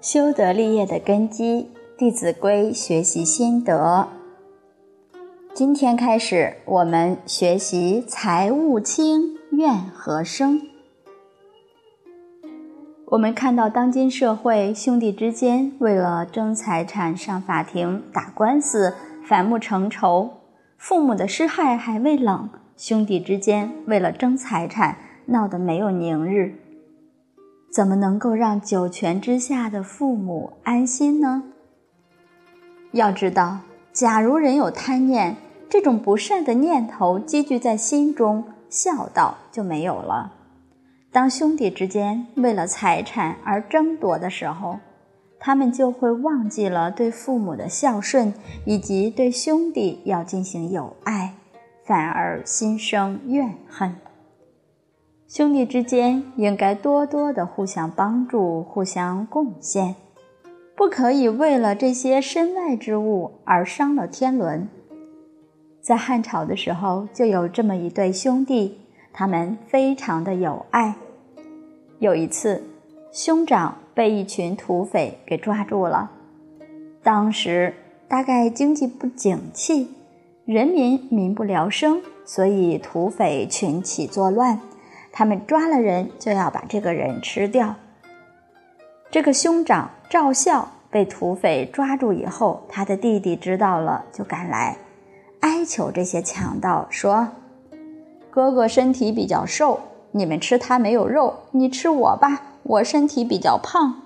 修德立业的根基，《弟子规》学习心得。今天开始，我们学习“财物轻，怨何生”。我们看到当今社会，兄弟之间为了争财产上法庭打官司，反目成仇；父母的尸骸还未冷，兄弟之间为了争财产闹得没有宁日。怎么能够让九泉之下的父母安心呢？要知道，假如人有贪念，这种不善的念头积聚在心中，孝道就没有了。当兄弟之间为了财产而争夺的时候，他们就会忘记了对父母的孝顺，以及对兄弟要进行友爱，反而心生怨恨。兄弟之间应该多多的互相帮助、互相贡献，不可以为了这些身外之物而伤了天伦。在汉朝的时候，就有这么一对兄弟，他们非常的有爱。有一次，兄长被一群土匪给抓住了，当时大概经济不景气，人民民不聊生，所以土匪群起作乱。他们抓了人，就要把这个人吃掉。这个兄长赵孝被土匪抓住以后，他的弟弟知道了，就赶来哀求这些强盗说：“哥哥身体比较瘦，你们吃他没有肉，你吃我吧，我身体比较胖。”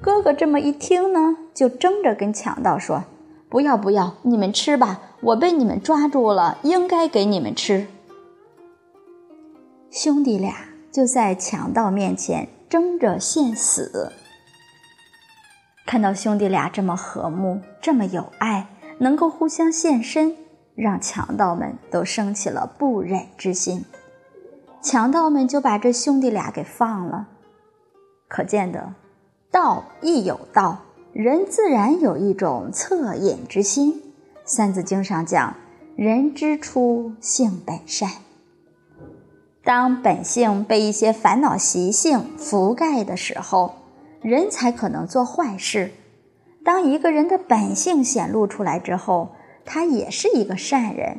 哥哥这么一听呢，就争着跟强盗说：“不要不要，你们吃吧，我被你们抓住了，应该给你们吃。”兄弟俩就在强盗面前争着献死。看到兄弟俩这么和睦，这么有爱，能够互相献身，让强盗们都生起了不忍之心。强盗们就把这兄弟俩给放了。可见得，道亦有道，人自然有一种恻隐之心。《三字经》上讲：“人之初，性本善。”当本性被一些烦恼习性覆盖的时候，人才可能做坏事。当一个人的本性显露出来之后，他也是一个善人。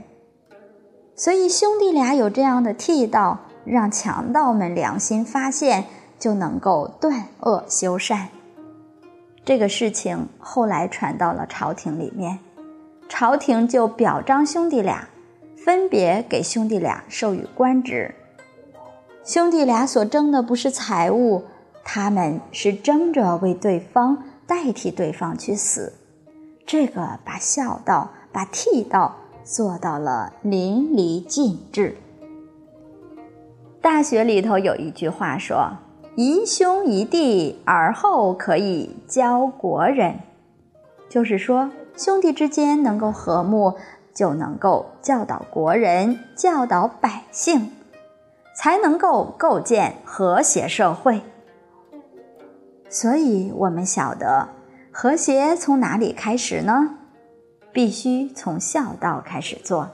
所以兄弟俩有这样的替道，让强盗们良心发现，就能够断恶修善。这个事情后来传到了朝廷里面，朝廷就表彰兄弟俩，分别给兄弟俩授予官职。兄弟俩所争的不是财物，他们是争着为对方代替对方去死，这个把孝道、把替道做到了淋漓尽致。大学里头有一句话说：“宜兄宜弟，而后可以教国人。”就是说，兄弟之间能够和睦，就能够教导国人，教导百姓。才能够构建和谐社会。所以，我们晓得和谐从哪里开始呢？必须从孝道开始做，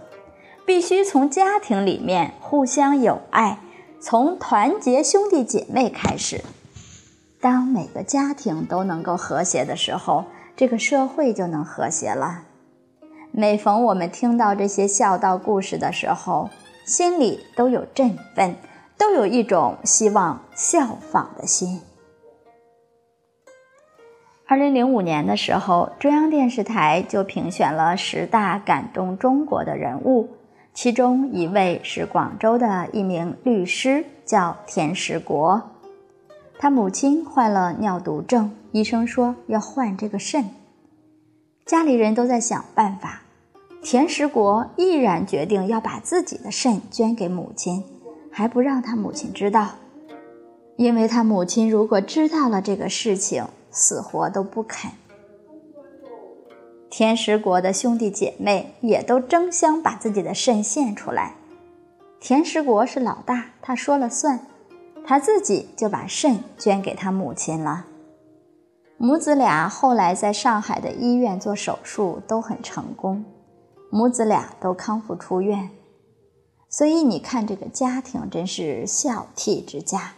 必须从家庭里面互相友爱，从团结兄弟姐妹开始。当每个家庭都能够和谐的时候，这个社会就能和谐了。每逢我们听到这些孝道故事的时候，心里都有振奋，都有一种希望效仿的心。二零零五年的时候，中央电视台就评选了十大感动中国的人物，其中一位是广州的一名律师，叫田石国。他母亲患了尿毒症，医生说要换这个肾，家里人都在想办法。田石国毅然决定要把自己的肾捐给母亲，还不让他母亲知道，因为他母亲如果知道了这个事情，死活都不肯。田石国的兄弟姐妹也都争相把自己的肾献出来，田石国是老大，他说了算，他自己就把肾捐给他母亲了。母子俩后来在上海的医院做手术都很成功。母子俩都康复出院，所以你看，这个家庭真是孝悌之家，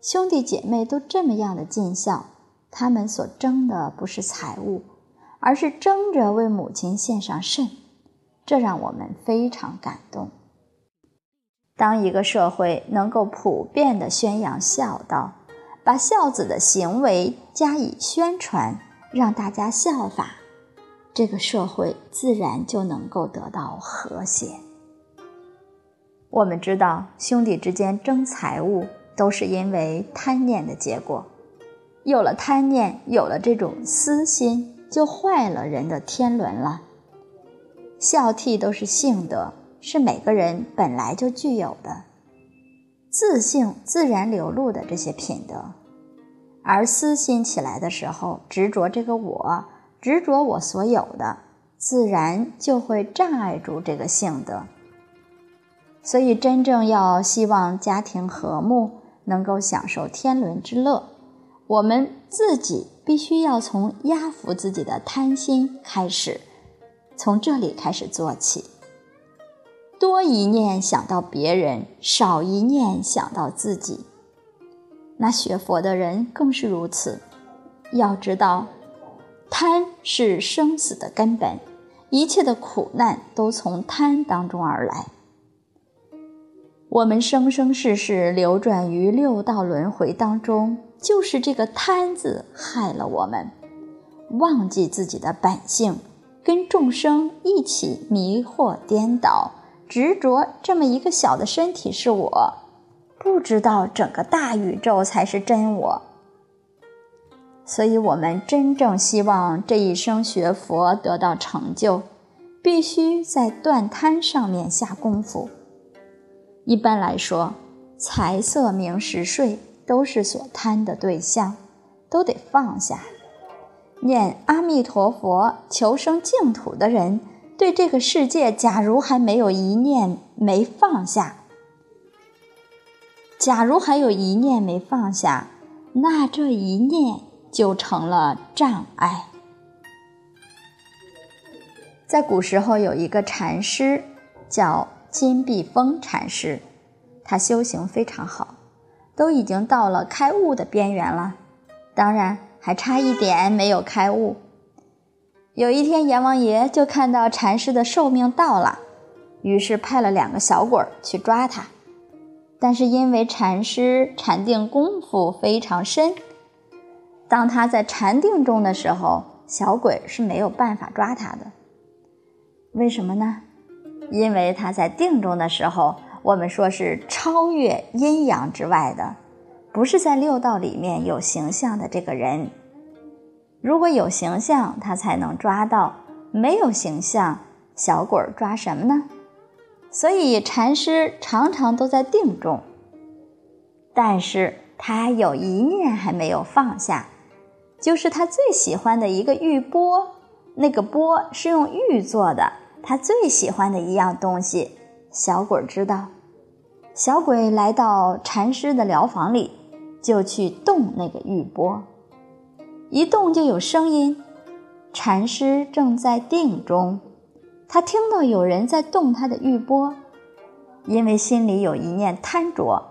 兄弟姐妹都这么样的尽孝，他们所争的不是财物，而是争着为母亲献上肾，这让我们非常感动。当一个社会能够普遍的宣扬孝道，把孝子的行为加以宣传，让大家效法，这个社会自然就能够得到和谐。我们知道，兄弟之间争财物，都是因为贪念的结果。有了贪念，有了这种私心，就坏了人的天伦了。孝悌都是性德，是每个人本来就具有的，自性自然流露的这些品德。而私心起来的时候，执着这个我，执着我所有的，自然就会障碍住这个性德。所以，真正要希望家庭和睦，能够享受天伦之乐，我们自己必须要从压服自己的贪心开始，从这里开始做起。多一念想到别人，少一念想到自己。那学佛的人更是如此。要知道，贪是生死的根本，一切的苦难都从贪当中而来。我们生生世世流转于六道轮回当中，就是这个贪字害了我们，忘记自己的本性，跟众生一起迷惑颠倒，执着这么一个小的身体是我，不知道整个大宇宙才是真我。所以，我们真正希望这一生学佛得到成就，必须在断贪上面下功夫。一般来说，财色名食睡都是所贪的对象，都得放下。念阿弥陀佛求生净土的人，对这个世界，假如还没有一念没放下，假如还有一念没放下，那这一念就成了障碍。在古时候，有一个禅师叫。金碧峰禅师，他修行非常好，都已经到了开悟的边缘了，当然还差一点没有开悟。有一天，阎王爷就看到禅师的寿命到了，于是派了两个小鬼去抓他。但是因为禅师禅定功夫非常深，当他在禅定中的时候，小鬼是没有办法抓他的。为什么呢？因为他在定中的时候，我们说是超越阴阳之外的，不是在六道里面有形象的这个人。如果有形象，他才能抓到；没有形象，小鬼抓什么呢？所以禅师常常都在定中，但是他有一念还没有放下，就是他最喜欢的一个玉钵，那个钵是用玉做的。他最喜欢的一样东西，小鬼知道。小鬼来到禅师的疗房里，就去动那个玉钵，一动就有声音。禅师正在定中，他听到有人在动他的玉钵，因为心里有一念贪着，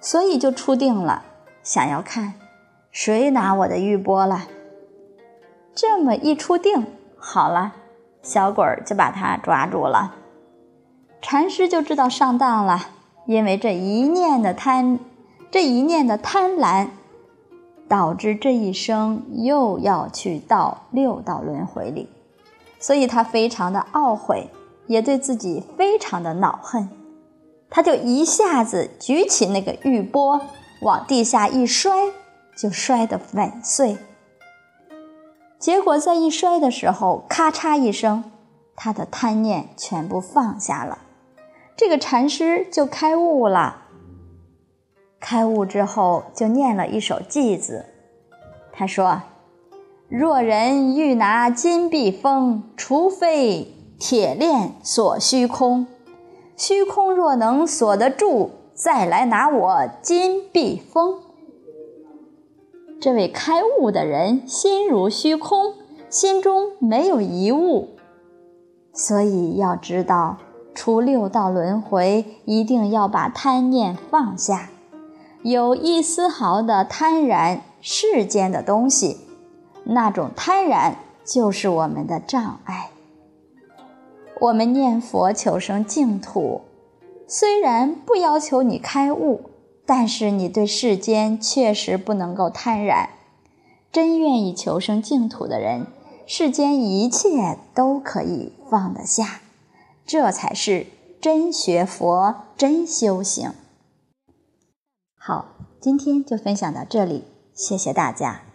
所以就出定了，想要看谁拿我的玉钵了。这么一出定，好了。小鬼儿就把他抓住了，禅师就知道上当了，因为这一念的贪，这一念的贪婪，导致这一生又要去到六道轮回里，所以他非常的懊悔，也对自己非常的恼恨，他就一下子举起那个玉钵，往地下一摔，就摔得粉碎。结果在一摔的时候，咔嚓一声，他的贪念全部放下了，这个禅师就开悟了。开悟之后，就念了一首偈子，他说：“若人欲拿金碧峰，除非铁链锁虚空；虚空若能锁得住，再来拿我金碧峰。”这位开悟的人心如虚空，心中没有一物，所以要知道出六道轮回，一定要把贪念放下。有一丝毫的贪然，世间的东西，那种贪然就是我们的障碍。我们念佛求生净土，虽然不要求你开悟，但是你对世间确实不能够贪染。真愿意求生净土的人，世间一切都可以放得下，这才是真学佛、真修行。好，今天就分享到这里，谢谢大家。